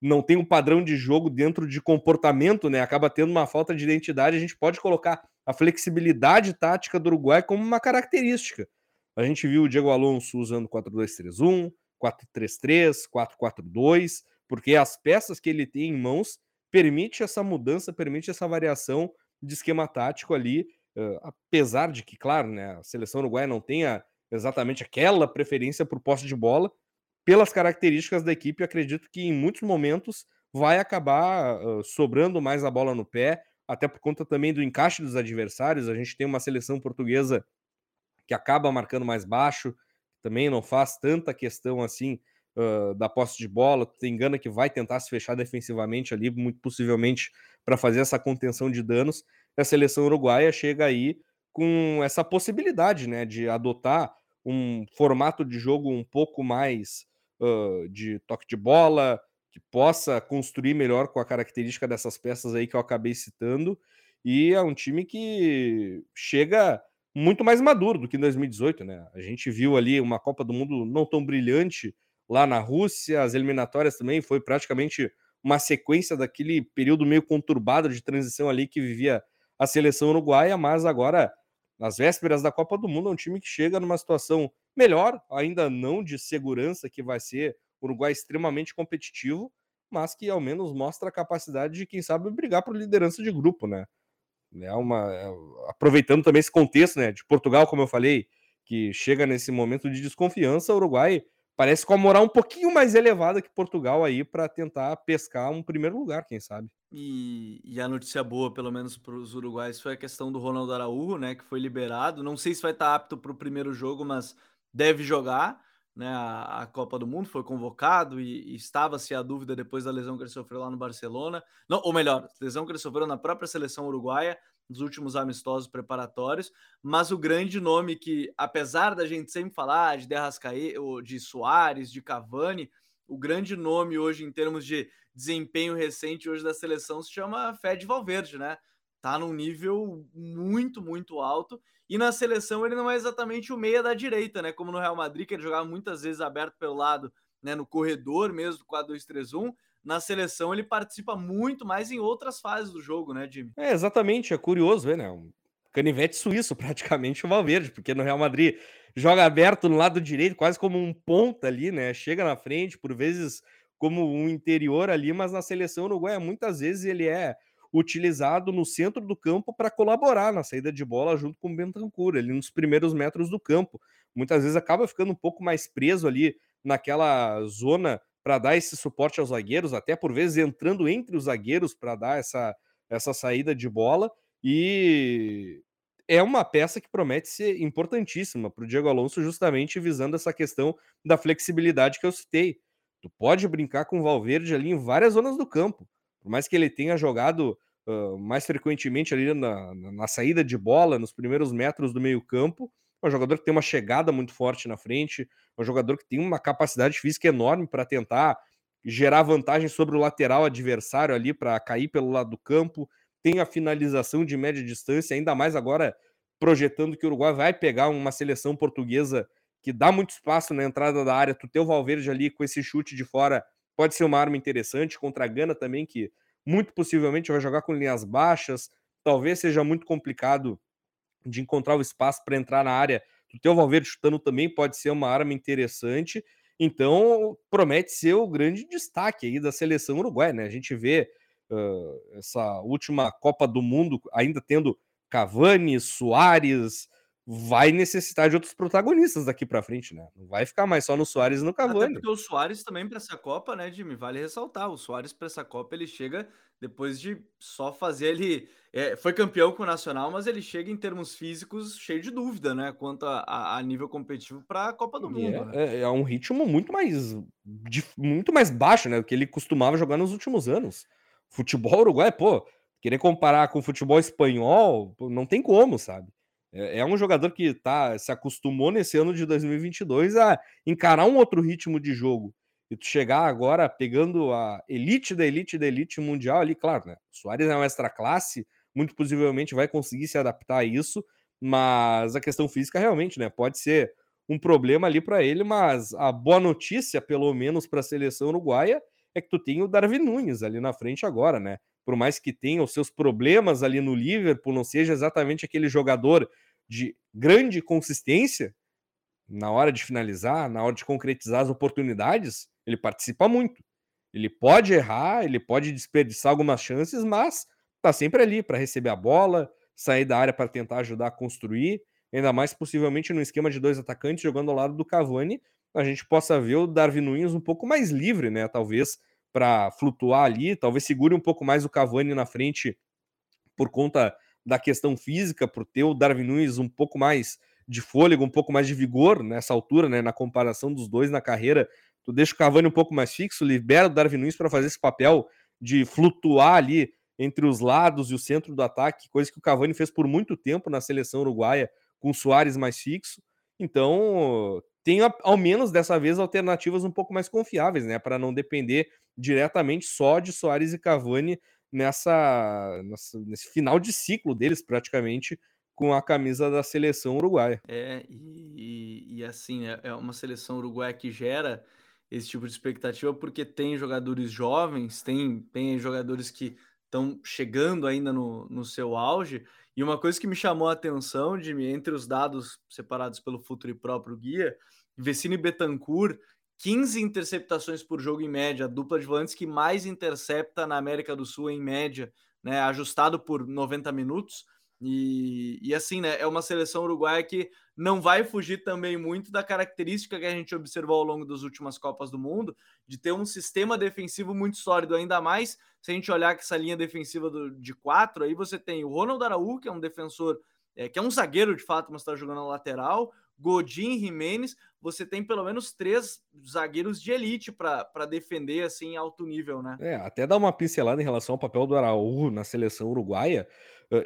não tem um padrão de jogo dentro de comportamento, né? Acaba tendo uma falta de identidade. A gente pode colocar a flexibilidade tática do Uruguai como uma característica. A gente viu o Diego Alonso usando 4-2-3-1, 4-3-3, 4-4-2, porque as peças que ele tem em mãos permite essa mudança, permite essa variação de esquema tático ali, uh, apesar de que, claro, né, a seleção uruguaia não tenha exatamente aquela preferência por posse de bola, pelas características da equipe, acredito que em muitos momentos vai acabar uh, sobrando mais a bola no pé, até por conta também do encaixe dos adversários. A gente tem uma seleção portuguesa que acaba marcando mais baixo, também não faz tanta questão assim uh, da posse de bola. Tem engana que vai tentar se fechar defensivamente ali, muito possivelmente para fazer essa contenção de danos. A seleção uruguaia chega aí com essa possibilidade, né, de adotar um formato de jogo um pouco mais uh, de toque de bola, que possa construir melhor com a característica dessas peças aí que eu acabei citando. E é um time que chega muito mais maduro do que em 2018, né? A gente viu ali uma Copa do Mundo não tão brilhante lá na Rússia, as eliminatórias também foi praticamente uma sequência daquele período meio conturbado de transição ali que vivia a seleção uruguaia, mas agora nas vésperas da Copa do Mundo, é um time que chega numa situação melhor, ainda não de segurança, que vai ser o Uruguai extremamente competitivo, mas que ao menos mostra a capacidade de, quem sabe, brigar por liderança de grupo, né? É uma, é, aproveitando também esse contexto, né, de Portugal, como eu falei, que chega nesse momento de desconfiança, o Uruguai parece com a moral um pouquinho mais elevada que Portugal aí para tentar pescar um primeiro lugar, quem sabe. E, e, a notícia boa, pelo menos para os uruguais, foi a questão do Ronaldo Araújo, né? Que foi liberado. Não sei se vai estar apto para o primeiro jogo, mas deve jogar. Né, a, a Copa do Mundo foi convocado e, e estava-se a dúvida depois da lesão que ele sofreu lá no Barcelona. Não, ou melhor, lesão que ele sofreu na própria seleção uruguaia, nos últimos amistosos preparatórios. Mas o grande nome que, apesar da gente sempre falar de Derrascaeta, de Soares, de Cavani, o grande nome hoje em termos de desempenho recente hoje da seleção se chama Fed Valverde, né? Tá num nível muito, muito alto. E na seleção ele não é exatamente o meia da direita, né? Como no Real Madrid, que ele jogava muitas vezes aberto pelo lado, né? No corredor mesmo, 4-2-3-1. Na seleção ele participa muito mais em outras fases do jogo, né, Jimmy? É, exatamente. É curioso ver, né? Um canivete suíço, praticamente, o Valverde, porque no Real Madrid joga aberto no lado direito, quase como um ponta ali, né? Chega na frente, por vezes como um interior ali, mas na seleção uruguaia muitas vezes ele é utilizado no centro do campo para colaborar na saída de bola junto com o Bentancur, ali nos primeiros metros do campo. Muitas vezes acaba ficando um pouco mais preso ali naquela zona para dar esse suporte aos zagueiros, até por vezes entrando entre os zagueiros para dar essa, essa saída de bola. E é uma peça que promete ser importantíssima para o Diego Alonso, justamente visando essa questão da flexibilidade que eu citei. Tu pode brincar com o Valverde ali em várias zonas do campo. Por mais que ele tenha jogado uh, mais frequentemente ali na, na, saída de bola, nos primeiros metros do meio-campo, é um jogador que tem uma chegada muito forte na frente, é um jogador que tem uma capacidade física enorme para tentar gerar vantagem sobre o lateral adversário ali para cair pelo lado do campo, tem a finalização de média distância, ainda mais agora projetando que o Uruguai vai pegar uma seleção portuguesa que dá muito espaço na entrada da área, tu ter o Valverde ali com esse chute de fora pode ser uma arma interessante contra a Gana também, que muito possivelmente vai jogar com linhas baixas. Talvez seja muito complicado de encontrar o espaço para entrar na área. O teu Valverde chutando também pode ser uma arma interessante. Então, promete ser o grande destaque aí da seleção uruguaia, né? A gente vê uh, essa última Copa do Mundo ainda tendo Cavani, Soares, vai necessitar de outros protagonistas daqui para frente, né? Não vai ficar mais só no Soares e no Cavani. Até porque o Soares também para essa Copa, né, Jimmy? Vale ressaltar, o Soares para essa Copa ele chega depois de só fazer ele é, foi campeão com o Nacional, mas ele chega em termos físicos cheio de dúvida, né? Quanto a, a nível competitivo para a Copa do Mundo. É, né? é, um ritmo muito mais de, muito mais baixo, né? Do que ele costumava jogar nos últimos anos. Futebol uruguai, pô, querer comparar com o futebol espanhol, não tem como, sabe? É, é, um jogador que tá, se acostumou nesse ano de 2022 a encarar um outro ritmo de jogo. E tu chegar agora pegando a elite da elite da elite mundial ali, claro, né? O Soares é uma extra classe, muito possivelmente vai conseguir se adaptar a isso, mas a questão física realmente, né? Pode ser um problema ali para ele, mas a boa notícia, pelo menos para a seleção uruguaia, é que tu tem o Darwin Nunes ali na frente agora, né? Por mais que tenha os seus problemas ali no Liverpool, não seja exatamente aquele jogador de grande consistência na hora de finalizar, na hora de concretizar as oportunidades, ele participa muito. Ele pode errar, ele pode desperdiçar algumas chances, mas tá sempre ali para receber a bola, sair da área para tentar ajudar a construir, ainda mais possivelmente no esquema de dois atacantes jogando ao lado do Cavani, a gente possa ver o Darwin Nunes um pouco mais livre, né? Talvez para flutuar ali, talvez segure um pouco mais o Cavani na frente por conta da questão física, por ter o Darwin Nunes um pouco mais de fôlego, um pouco mais de vigor nessa altura, né, na comparação dos dois na carreira, tu deixa o Cavani um pouco mais fixo, libera o Darwin Nunes para fazer esse papel de flutuar ali entre os lados e o centro do ataque, coisa que o Cavani fez por muito tempo na seleção uruguaia, com o Soares mais fixo. Então, tem ao menos dessa vez alternativas um pouco mais confiáveis, né, para não depender diretamente só de Soares e Cavani nessa, nessa, nesse final de ciclo deles, praticamente, com a camisa da seleção uruguaia. É, e, e, assim, é, é uma seleção uruguaia que gera esse tipo de expectativa porque tem jogadores jovens, tem, tem jogadores que estão chegando ainda no, no seu auge. E uma coisa que me chamou a atenção, Jimmy, entre os dados separados pelo Futuri próprio guia, Vecino Betancourt 15 interceptações por jogo em média, a dupla de volantes que mais intercepta na América do Sul em média, né, ajustado por 90 minutos. E, e assim, né, é uma seleção uruguaia que não vai fugir também muito da característica que a gente observou ao longo das últimas Copas do Mundo, de ter um sistema defensivo muito sólido, ainda mais se a gente olhar que essa linha defensiva do, de quatro, aí você tem o Ronald Araújo, que é um defensor, é, que é um zagueiro de fato, mas está jogando na lateral, Godin, Jimenez, você tem pelo menos três zagueiros de elite para defender assim em alto nível, né? É, até dar uma pincelada em relação ao papel do Araújo na seleção uruguaia,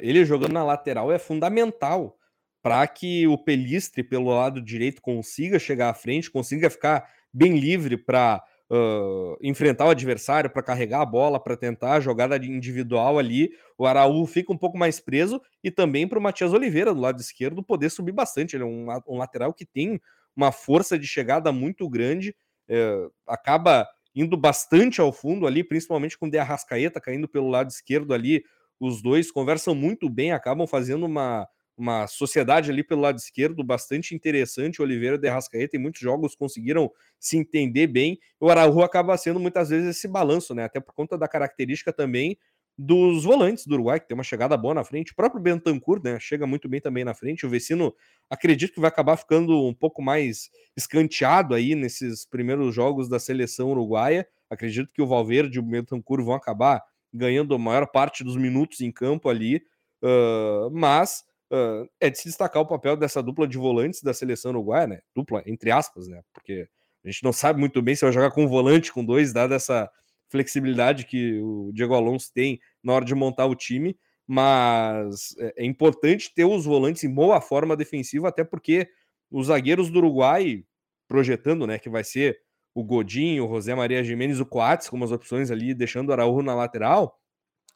ele jogando na lateral é fundamental para que o Pelistre pelo lado direito consiga chegar à frente, consiga ficar bem livre para uh, enfrentar o adversário, para carregar a bola, para tentar a jogada individual ali. O Araújo fica um pouco mais preso e também para o Matias Oliveira do lado esquerdo poder subir bastante. Ele é um, um lateral que tem uma força de chegada muito grande, é, acaba indo bastante ao fundo ali, principalmente com o De Arrascaeta caindo pelo lado esquerdo ali. Os dois conversam muito bem, acabam fazendo uma, uma sociedade ali pelo lado esquerdo bastante interessante. Oliveira de Rascaeta em muitos jogos conseguiram se entender bem. O Araújo acaba sendo muitas vezes esse balanço, né? Até por conta da característica também dos volantes do Uruguai, que tem uma chegada boa na frente. O próprio Bentancur, né? Chega muito bem também na frente. O Vecino acredito que vai acabar ficando um pouco mais escanteado aí nesses primeiros jogos da seleção uruguaia. Acredito que o Valverde e o Bentancur vão acabar ganhando a maior parte dos minutos em campo ali. Uh, mas uh, é de se destacar o papel dessa dupla de volantes da seleção uruguaia, né? Dupla, entre aspas, né? Porque a gente não sabe muito bem se vai jogar com um volante, com dois, dada essa flexibilidade que o Diego Alonso tem na hora de montar o time, mas é, é importante ter os volantes em boa forma defensiva, até porque os zagueiros do Uruguai, projetando, né, que vai ser o Godinho, o José Maria Jimenez, o Coates como as opções ali, deixando o Araújo na lateral,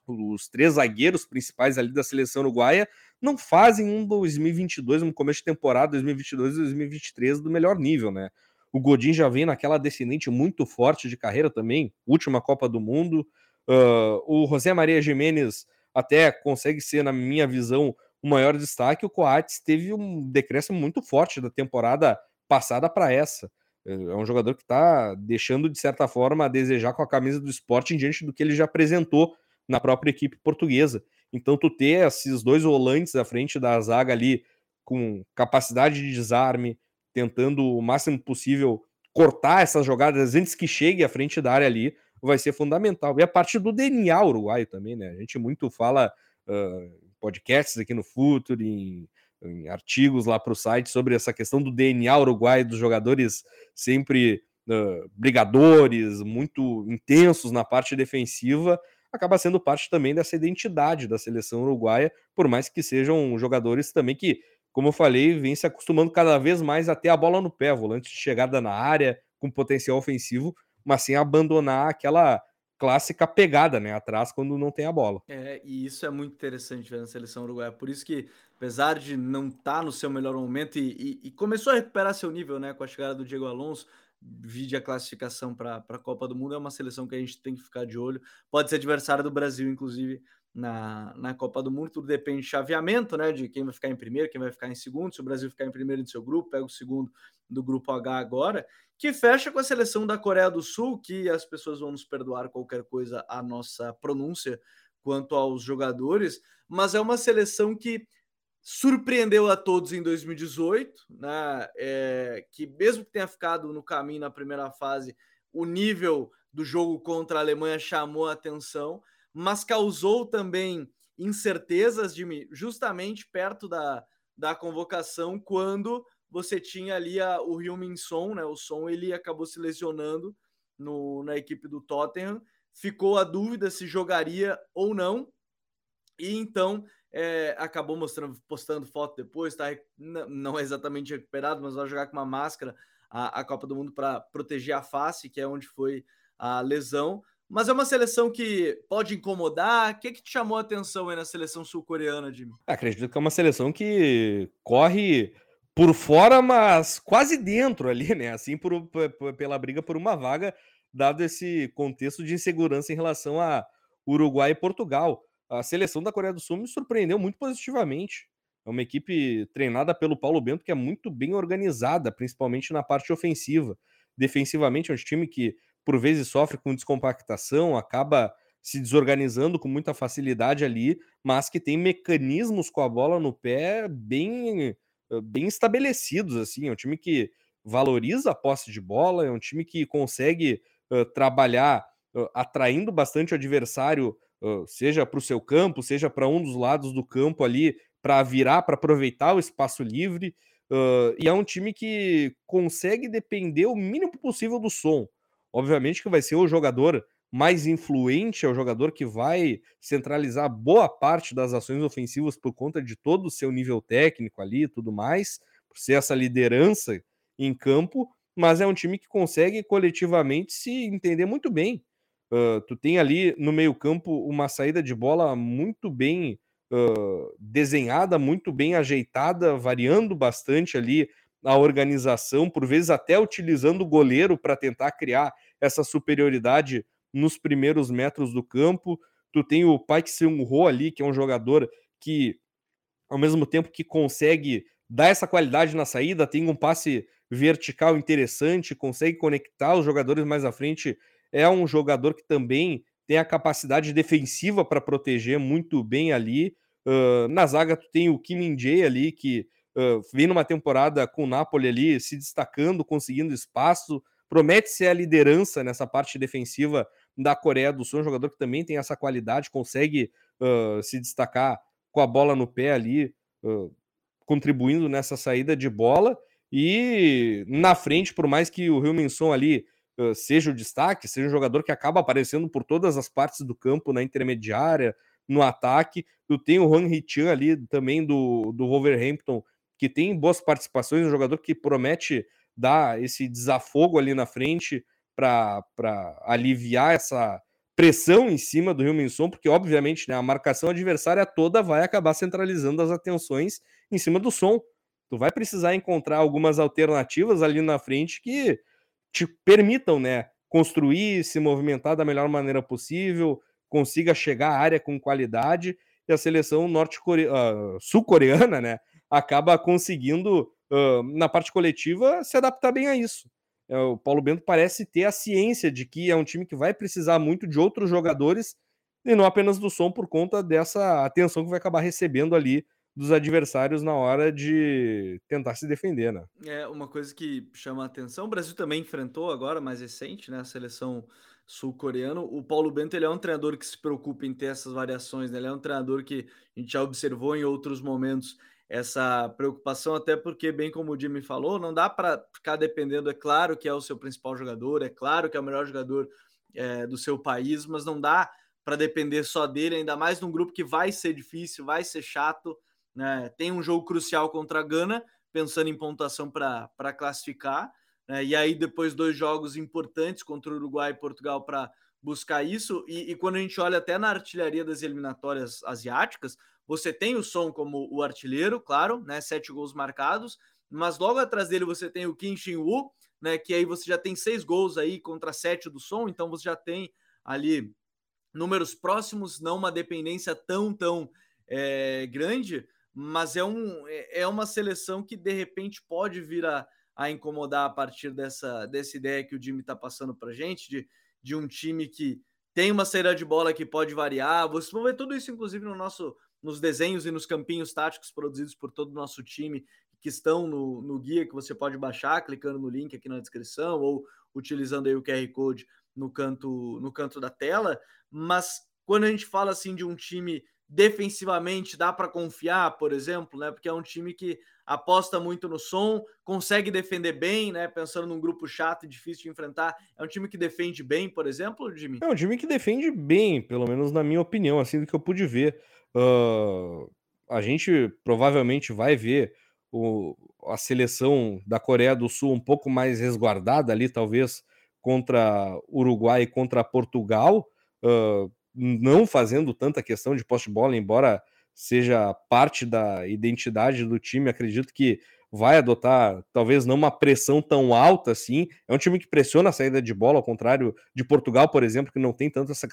os três zagueiros principais ali da seleção uruguaia não fazem um 2022, um começo de temporada 2022 e 2023 do melhor nível, né? O Godin já vem naquela descendente muito forte de carreira também, última Copa do Mundo. Uh, o José Maria Jimenez até consegue ser, na minha visão, o maior destaque. O Coates teve um decréscimo muito forte da temporada passada para essa. É um jogador que está deixando, de certa forma, a desejar com a camisa do esporte em diante do que ele já apresentou na própria equipe portuguesa. Então, tu ter esses dois volantes à frente da zaga ali, com capacidade de desarme, tentando o máximo possível cortar essas jogadas antes que chegue à frente da área ali, vai ser fundamental. E a parte do DNA uruguaio também, né? A gente muito fala uh, podcasts aqui no Futuro, em, em artigos lá para o site sobre essa questão do DNA uruguaio, dos jogadores sempre uh, brigadores, muito intensos na parte defensiva, acaba sendo parte também dessa identidade da seleção uruguaia, por mais que sejam jogadores também que como eu falei, vem se acostumando cada vez mais a ter a bola no pé, volante de chegada na área, com potencial ofensivo, mas sem abandonar aquela clássica pegada, né, atrás quando não tem a bola. É, e isso é muito interessante ver na seleção uruguaia. Por isso que, apesar de não estar tá no seu melhor momento e, e, e, começou a recuperar seu nível, né, com a chegada do Diego Alonso, vide a classificação para a Copa do Mundo, é uma seleção que a gente tem que ficar de olho. Pode ser adversário do Brasil, inclusive, na, na Copa do Mundo, tudo depende de chaveamento, né? De quem vai ficar em primeiro, quem vai ficar em segundo. Se o Brasil ficar em primeiro do seu grupo, pega o segundo do grupo H agora, que fecha com a seleção da Coreia do Sul, que as pessoas vão nos perdoar qualquer coisa a nossa pronúncia quanto aos jogadores, mas é uma seleção que surpreendeu a todos em 2018, né? É, que mesmo que tenha ficado no caminho na primeira fase, o nível do jogo contra a Alemanha chamou a atenção mas causou também incertezas, Jimmy, justamente perto da, da convocação, quando você tinha ali a, o Rio Minson, né? O Som ele acabou se lesionando no, na equipe do Tottenham. Ficou a dúvida se jogaria ou não. E então é, acabou mostrando, postando foto depois, tá? Não é exatamente recuperado, mas vai jogar com uma máscara a, a Copa do Mundo para proteger a face, que é onde foi a lesão. Mas é uma seleção que pode incomodar. O que, que te chamou a atenção aí na seleção sul-coreana, Jimmy? Acredito que é uma seleção que corre por fora, mas quase dentro ali, né? Assim, por, por, pela briga por uma vaga, dado esse contexto de insegurança em relação a Uruguai e Portugal. A seleção da Coreia do Sul me surpreendeu muito positivamente. É uma equipe treinada pelo Paulo Bento que é muito bem organizada, principalmente na parte ofensiva. Defensivamente, é um time que por vezes sofre com descompactação, acaba se desorganizando com muita facilidade ali, mas que tem mecanismos com a bola no pé bem, bem estabelecidos. assim. É um time que valoriza a posse de bola, é um time que consegue uh, trabalhar uh, atraindo bastante o adversário, seja para o seu campo, seja para um dos lados do campo ali, para virar, para aproveitar o espaço livre. e é um time que consegue depender o mínimo possível do som. Obviamente que vai ser o jogador mais influente, é o jogador que vai centralizar boa parte das ações ofensivas por conta de todo o seu nível técnico ali e tudo mais, por ser essa liderança em campo, mas é um time que consegue coletivamente se entender muito bem. Uh, tu tem ali no meio-campo uma saída de bola muito bem uh, desenhada, muito bem ajeitada, variando bastante ali a organização, por vezes até utilizando o goleiro para tentar criar essa superioridade nos primeiros metros do campo. Tu tem o Paik Seung-ho ali, que é um jogador que, ao mesmo tempo que consegue dar essa qualidade na saída, tem um passe vertical interessante, consegue conectar os jogadores mais à frente. É um jogador que também tem a capacidade defensiva para proteger muito bem ali. Uh, na zaga, tu tem o Kim Min-jae ali, que uh, vem numa temporada com o Napoli ali, se destacando, conseguindo espaço, promete ser a liderança nessa parte defensiva da Coreia do Sul, um jogador que também tem essa qualidade, consegue uh, se destacar com a bola no pé ali, contribuindo nessa saída de bola. E na frente, por mais que o Rio Minson ali seja o destaque, seja um jogador que acaba aparecendo por todas as partes do campo, na intermediária, no ataque, tu tem o Juan Hichan ali também do, do Wolverhampton, que tem boas participações, um jogador que promete dar esse desafogo ali na frente para aliviar essa pressão em cima do Rio Minson, porque obviamente né, a marcação adversária toda vai acabar centralizando as atenções em cima do som. tu vai precisar encontrar algumas alternativas ali na frente que te permitam, né, construir, se movimentar da melhor maneira possível, consiga chegar à área com qualidade, e a seleção norte-coreana, uh, sul-coreana, né, acaba conseguindo, uh, na parte coletiva, se adaptar bem a isso. É, o Paulo Bento parece ter a ciência de que é um time que vai precisar muito de outros jogadores e não apenas do som por conta dessa atenção que vai acabar recebendo ali dos adversários na hora de tentar se defender, né? É uma coisa que chama a atenção. O Brasil também enfrentou agora, mais recente, né? A seleção sul-coreana. O Paulo Bento ele é um treinador que se preocupa em ter essas variações, né? Ele é um treinador que a gente já observou em outros momentos essa preocupação, até porque, bem como o Jimmy falou, não dá para ficar dependendo. É claro que é o seu principal jogador, é claro que é o melhor jogador é, do seu país, mas não dá para depender só dele, ainda mais num grupo que vai ser difícil, vai ser chato. Né? Tem um jogo crucial contra a Gana, pensando em pontuação para classificar. Né? E aí, depois, dois jogos importantes contra o Uruguai e Portugal para buscar isso. E, e, quando a gente olha até na artilharia das eliminatórias asiáticas, você tem o Som como o artilheiro, claro, né? Sete gols marcados, mas logo atrás dele você tem o Kim Shin-woo, né? Que aí você já tem seis gols aí contra sete do Som, então você já tem ali números próximos, não uma dependência tão, tão é, grande mas é, um, é, é uma seleção que de repente pode vir a, a incomodar a partir dessa, dessa ideia que o Jimmy está passando para gente, de, de um time que tem uma saída de bola que pode variar. Vocês vão ver tudo isso, inclusive, no nosso, nos desenhos e nos campinhos táticos produzidos por todo o nosso time, que estão no, no guia que você pode baixar, clicando no link aqui na descrição, ou utilizando aí o QR Code no canto, no canto da tela. Mas quando a gente fala assim de um time defensivamente dá para confiar, por exemplo, né? Porque é um time que aposta muito no som, consegue defender bem, né? Pensando num grupo chato e difícil de enfrentar, é um time que defende bem, por exemplo, Jimmy? É um time que defende bem, pelo menos na minha opinião, assim do que eu pude ver. Uh, a gente provavelmente vai ver o, a seleção da Coreia do Sul um pouco mais resguardada ali, talvez contra Uruguai e contra Portugal. Uh, não fazendo tanta questão de poste-bola, embora seja parte da identidade do time, acredito que vai adotar talvez não uma pressão tão alta assim. É um time que pressiona a saída de bola, ao contrário de Portugal, por exemplo, que não tem tanto essa,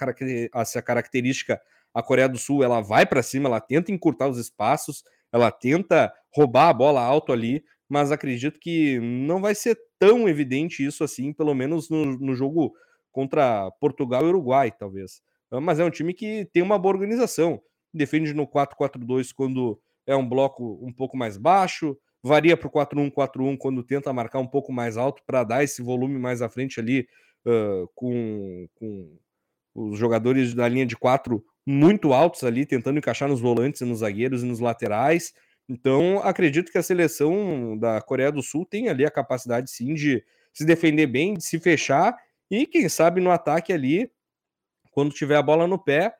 essa característica. A Coreia do Sul ela vai para cima, ela tenta encurtar os espaços, ela tenta roubar a bola alto ali, mas acredito que não vai ser tão evidente isso assim, pelo menos no, no jogo contra Portugal e Uruguai, talvez. Ah, mas é um time que tem uma boa organização. Defende no 4-4-2 quando é um bloco um pouco mais baixo, varia para o 4-1-4-1 quando tenta marcar um pouco mais alto para dar esse volume mais à frente ali uh, com, com os jogadores da linha de quatro muito altos ali, tentando encaixar nos volantes, nos zagueiros e nos laterais. Então, acredito que a seleção da Coreia do Sul tem ali a capacidade sim de se defender bem, de se fechar e, quem sabe, no ataque ali quando tiver a bola no pé,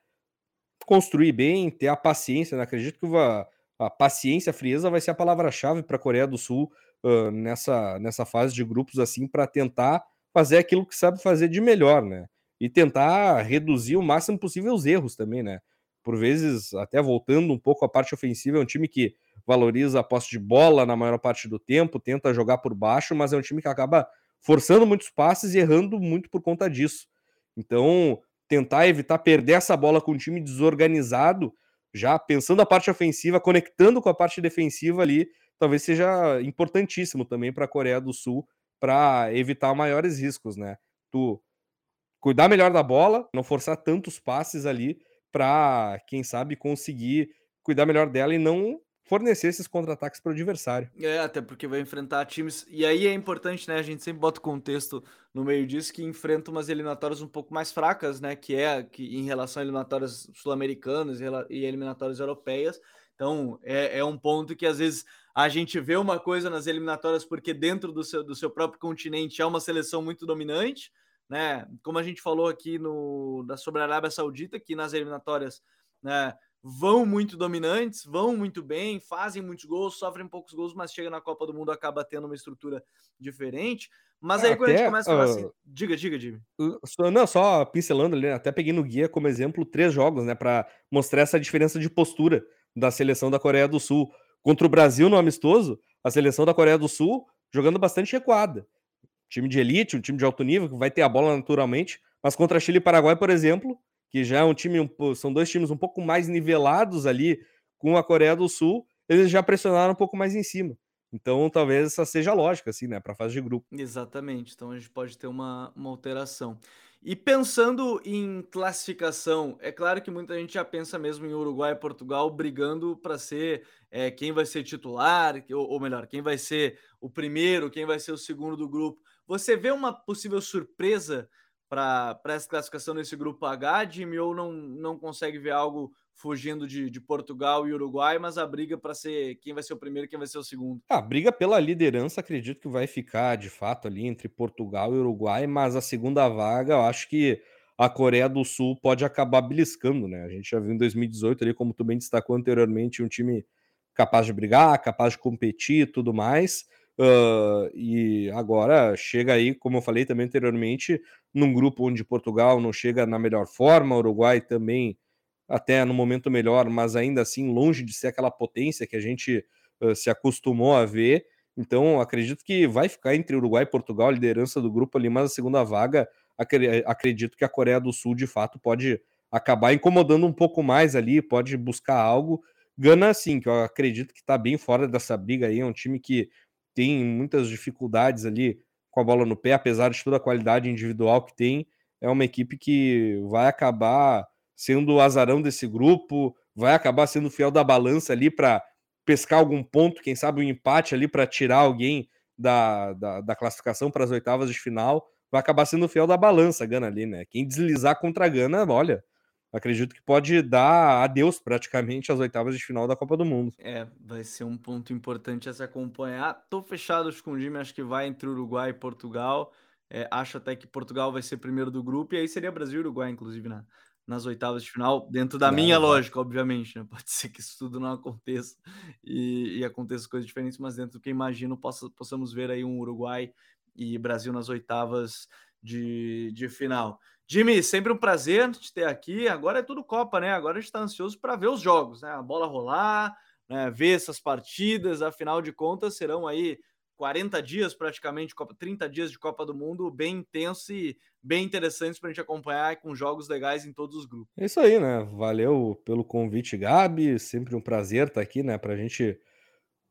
construir bem, ter a paciência. Né? Acredito que a, a paciência, a frieza vai ser a palavra-chave para a Coreia do Sul uh, nessa, nessa fase de grupos, assim, para tentar fazer aquilo que sabe fazer de melhor, né? E tentar reduzir o máximo possível os erros também, né? Por vezes, até voltando um pouco à parte ofensiva, é um time que valoriza a posse de bola na maior parte do tempo, tenta jogar por baixo, mas é um time que acaba forçando muitos passes e errando muito por conta disso. Então, tentar evitar perder essa bola com um time desorganizado, já pensando a parte ofensiva, conectando com a parte defensiva ali, talvez seja importantíssimo também para a Coreia do Sul para evitar maiores riscos, né? Tu cuidar melhor da bola, não forçar tantos passes ali para, quem sabe, conseguir cuidar melhor dela e não fornecer esses contra-ataques para o adversário. É, até porque vai enfrentar times. E aí é importante, né? A gente sempre bota o contexto no meio disso que enfrenta umas eliminatórias um pouco mais fracas, né? Que é que em relação a eliminatórias sul-americanas e eliminatórias europeias. Então é, é um ponto que às vezes a gente vê uma coisa nas eliminatórias porque dentro do seu, do seu próprio continente é uma seleção muito dominante, né? Como a gente falou aqui no da sobre a Arábia Saudita, que nas eliminatórias, né? Vão muito dominantes, vão muito bem, fazem muitos gols, sofrem poucos gols, mas chega na Copa do Mundo acaba tendo uma estrutura diferente. Mas aí até, quando a gente começa a falar uh, assim, diga, diga, Jimmy. Não, só pincelando ali, até peguei no guia como exemplo três jogos, né, para mostrar essa diferença de postura da seleção da Coreia do Sul. Contra o Brasil no amistoso, a seleção da Coreia do Sul jogando bastante recuada. Time de elite, um time de alto nível, que vai ter a bola naturalmente, mas contra Chile e Paraguai, por exemplo, que já é um time, são dois times um pouco mais nivelados ali com a Coreia do Sul, eles já pressionaram um pouco mais em cima. Então, talvez essa seja a lógica, assim, né, para a fase de grupo. Exatamente. Então, a gente pode ter uma, uma alteração. E pensando em classificação, é claro que muita gente já pensa mesmo em Uruguai e Portugal brigando para ser é, quem vai ser titular, ou, ou, melhor, quem vai ser o primeiro, quem vai ser o segundo do grupo. Você vê uma possível surpresa para essa classificação nesse grupo H, Jimmy, ou não, não consegue ver algo fugindo de, de Portugal e Uruguai, mas a briga para ser quem vai ser o primeiro e quem vai ser o segundo? A briga pela liderança, acredito que vai ficar de fato ali entre Portugal e Uruguai, mas a segunda vaga, eu acho que a Coreia do Sul pode acabar beliscando, né? A gente já viu em 2018 ali, como tu bem destacou anteriormente, um time capaz de brigar, capaz de competir e tudo mais. Uh, e agora chega aí, como eu falei também anteriormente, num grupo onde Portugal não chega na melhor forma, Uruguai também até no momento melhor, mas ainda assim longe de ser aquela potência que a gente uh, se acostumou a ver. Então, acredito que vai ficar entre Uruguai e Portugal a liderança do grupo ali, mas a segunda vaga, acredito que a Coreia do Sul de fato pode acabar incomodando um pouco mais ali, pode buscar algo. Gana, sim, que eu acredito que está bem fora dessa briga aí, é um time que tem muitas dificuldades ali com a bola no pé, apesar de toda a qualidade individual que tem, é uma equipe que vai acabar sendo o azarão desse grupo, vai acabar sendo fiel da balança ali para pescar algum ponto, quem sabe um empate ali para tirar alguém da, da, da classificação para as oitavas de final, vai acabar sendo fiel da balança, Gana ali, né? Quem deslizar contra a Gana, olha, acredito que pode dar adeus praticamente às oitavas de final da Copa do Mundo. É, vai ser um ponto importante a se acompanhar. Tô fechado com o time, acho que vai entre Uruguai e Portugal. É, acho até que Portugal vai ser primeiro do grupo, e aí seria Brasil e Uruguai, inclusive, na, nas oitavas de final, dentro da minha lógica, obviamente. Né? Pode ser que isso tudo não aconteça e, e aconteça coisas diferentes, mas dentro do que imagino, possa, possamos ver aí um Uruguai e Brasil nas oitavas de, de final. Jimmy, sempre um prazer te ter aqui. Agora é tudo Copa, né? Agora a gente está ansioso para ver os jogos, né? A bola rolar, né? ver essas partidas. Afinal de contas, serão aí 40 dias praticamente, 30 dias de Copa do Mundo, bem intenso e bem interessantes para a gente acompanhar com jogos legais em todos os grupos. É isso aí, né? Valeu pelo convite, Gabi. Sempre um prazer estar aqui, né? Para a gente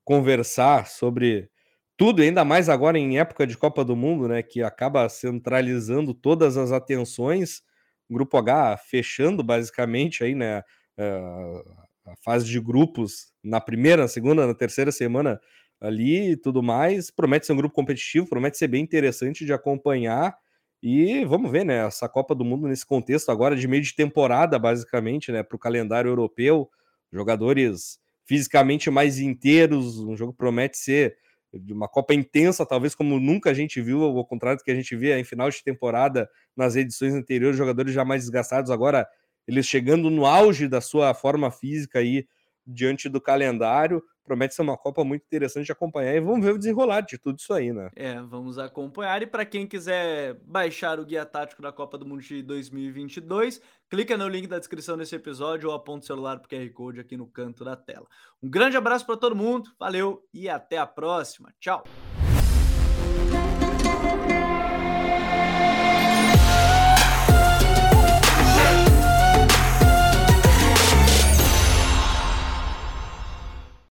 conversar sobre tudo, ainda mais agora em época de Copa do Mundo, né, que acaba centralizando todas as atenções. O grupo H fechando basicamente aí, né, eh, a fase de grupos na primeira, na segunda, na terceira semana ali e tudo mais. Promete ser um grupo competitivo, promete ser bem interessante de acompanhar. E vamos ver, né, essa Copa do Mundo nesse contexto agora de meio de temporada, basicamente, né, para o calendário europeu, jogadores fisicamente mais inteiros, um jogo promete ser de uma Copa intensa, talvez como nunca a gente viu, ao contrário do que a gente via em final de temporada nas edições anteriores, jogadores já mais desgastados, agora eles chegando no auge da sua forma física aí diante do calendário. Promete ser uma Copa muito interessante de acompanhar e vamos ver o desenrolar de tudo isso aí, né? É, vamos acompanhar. E para quem quiser baixar o guia tático da Copa do Mundo de 2022, clica no link da descrição desse episódio ou aponta o celular para QR Code aqui no canto da tela. Um grande abraço para todo mundo, valeu e até a próxima. Tchau!